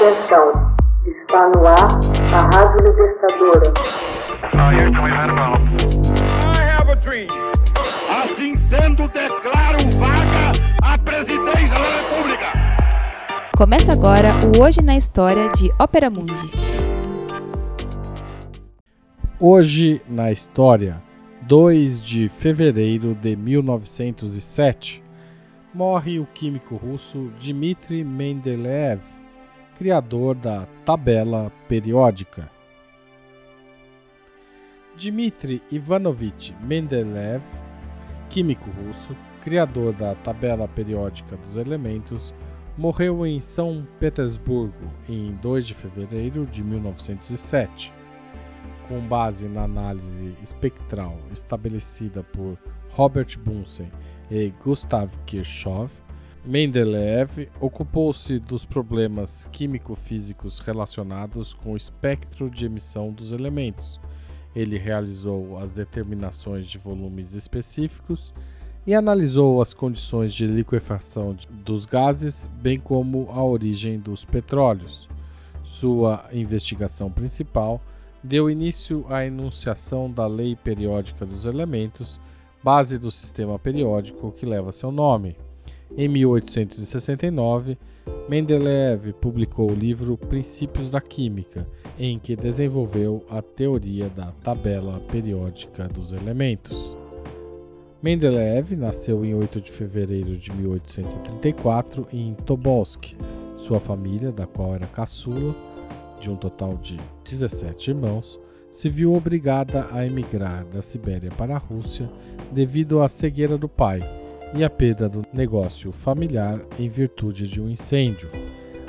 Atenção, está no ar a Rádio Libertadora. Assim sendo, declaro vaga a presidência da República. Começa agora o Hoje na História de Ópera Mundi. Hoje na História, 2 de fevereiro de 1907, morre o químico russo Dmitry Mendeleev, criador da tabela periódica. Dmitry Ivanovich Mendeleev, químico russo, criador da tabela periódica dos elementos, morreu em São Petersburgo em 2 de fevereiro de 1907. Com base na análise espectral estabelecida por Robert Bunsen e Gustav Kirchhoff, Mendeleev ocupou-se dos problemas químico-físicos relacionados com o espectro de emissão dos elementos. Ele realizou as determinações de volumes específicos e analisou as condições de liquefação dos gases, bem como a origem dos petróleos. Sua investigação principal deu início à enunciação da Lei Periódica dos Elementos, base do sistema periódico que leva seu nome. Em 1869, Mendeleev publicou o livro Princípios da Química, em que desenvolveu a teoria da tabela periódica dos elementos. Mendeleev nasceu em 8 de fevereiro de 1834 em Tobolsk. Sua família, da qual era caçula, de um total de 17 irmãos, se viu obrigada a emigrar da Sibéria para a Rússia devido à cegueira do pai e à perda do negócio familiar em virtude de um incêndio.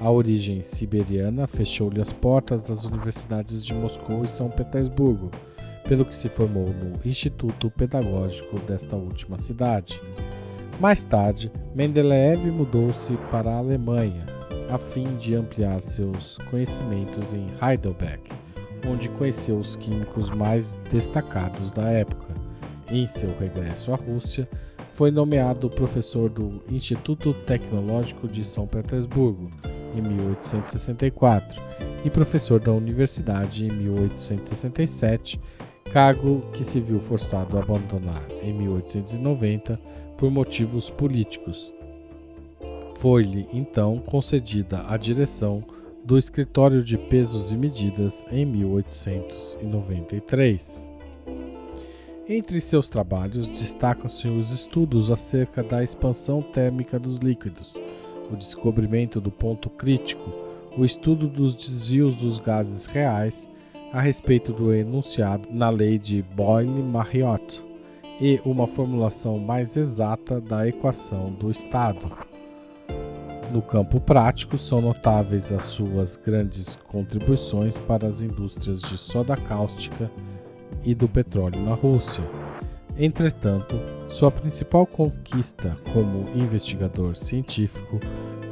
A origem siberiana fechou-lhe as portas das universidades de Moscou e São Petersburgo, pelo que se formou no Instituto Pedagógico desta última cidade. Mais tarde, Mendeleev mudou-se para a Alemanha, a fim de ampliar seus conhecimentos em Heidelberg onde conheceu os químicos mais destacados da época. Em seu regresso à Rússia, foi nomeado professor do Instituto Tecnológico de São Petersburgo em 1864 e professor da universidade em 1867, cargo que se viu forçado a abandonar em 1890 por motivos políticos. Foi-lhe então concedida a direção do Escritório de Pesos e Medidas em 1893. Entre seus trabalhos destacam-se os estudos acerca da expansão térmica dos líquidos, o descobrimento do ponto crítico, o estudo dos desvios dos gases reais a respeito do enunciado na lei de Boyle-Marriott e uma formulação mais exata da equação do estado. No campo prático, são notáveis as suas grandes contribuições para as indústrias de soda cáustica e do petróleo na Rússia. Entretanto, sua principal conquista como investigador científico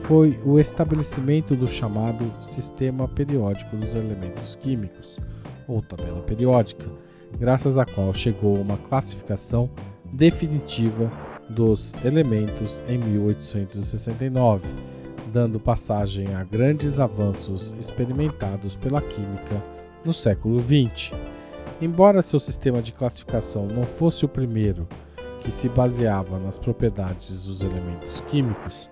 foi o estabelecimento do chamado Sistema Periódico dos Elementos Químicos, ou tabela periódica, graças à qual chegou uma classificação definitiva dos elementos em 1869 dando passagem a grandes avanços experimentados pela química no século XX. Embora seu sistema de classificação não fosse o primeiro que se baseava nas propriedades dos elementos químicos,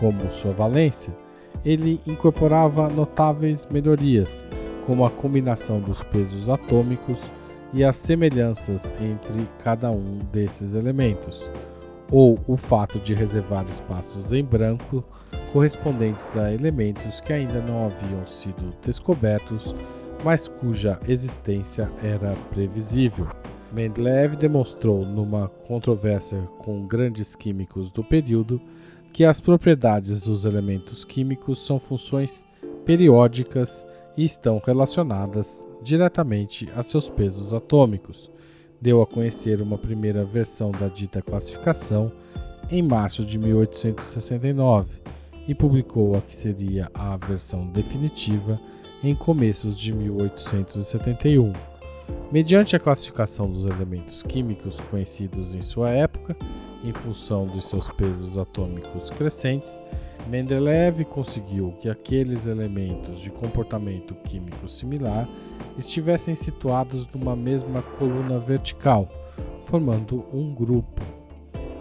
como sua valência, ele incorporava notáveis melhorias, como a combinação dos pesos atômicos e as semelhanças entre cada um desses elementos, ou o fato de reservar espaços em branco correspondentes a elementos que ainda não haviam sido descobertos, mas cuja existência era previsível. Mendeleev demonstrou numa controvérsia com grandes químicos do período que as propriedades dos elementos químicos são funções periódicas e estão relacionadas diretamente a seus pesos atômicos. Deu a conhecer uma primeira versão da dita classificação em março de 1869 e publicou a que seria a versão definitiva em começos de 1871. Mediante a classificação dos elementos químicos conhecidos em sua época, em função dos seus pesos atômicos crescentes, Mendeleev conseguiu que aqueles elementos de comportamento químico similar estivessem situados numa mesma coluna vertical, formando um grupo.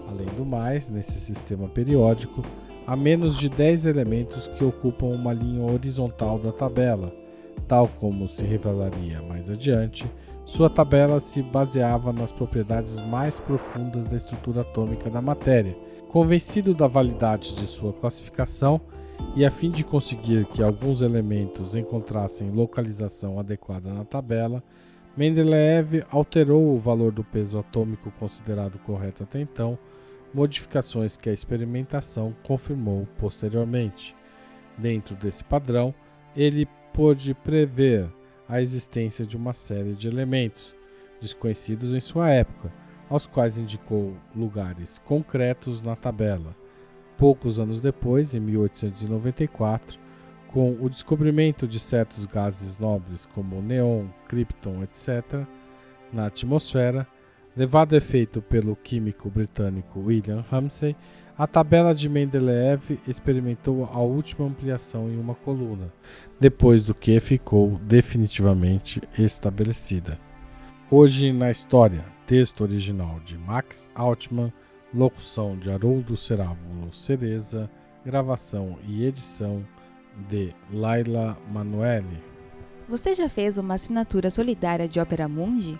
Além do mais, nesse sistema periódico, há menos de 10 elementos que ocupam uma linha horizontal da tabela. Tal como se revelaria mais adiante, sua tabela se baseava nas propriedades mais profundas da estrutura atômica da matéria. Convencido da validade de sua classificação e a fim de conseguir que alguns elementos encontrassem localização adequada na tabela, Mendeleev alterou o valor do peso atômico considerado correto até então, modificações que a experimentação confirmou posteriormente. Dentro desse padrão, ele pôde prever a existência de uma série de elementos desconhecidos em sua época, aos quais indicou lugares concretos na tabela. Poucos anos depois, em 1894, com o descobrimento de certos gases nobres como neon, krypton, etc., na atmosfera, levado a efeito pelo químico britânico William Ramsay, a tabela de Mendeleev experimentou a última ampliação em uma coluna, depois do que ficou definitivamente estabelecida. Hoje na História, texto original de Max Altman, locução de Haroldo Cerávulo Cereza, gravação e edição de Laila Manuele. Você já fez uma assinatura solidária de Opera Mundi?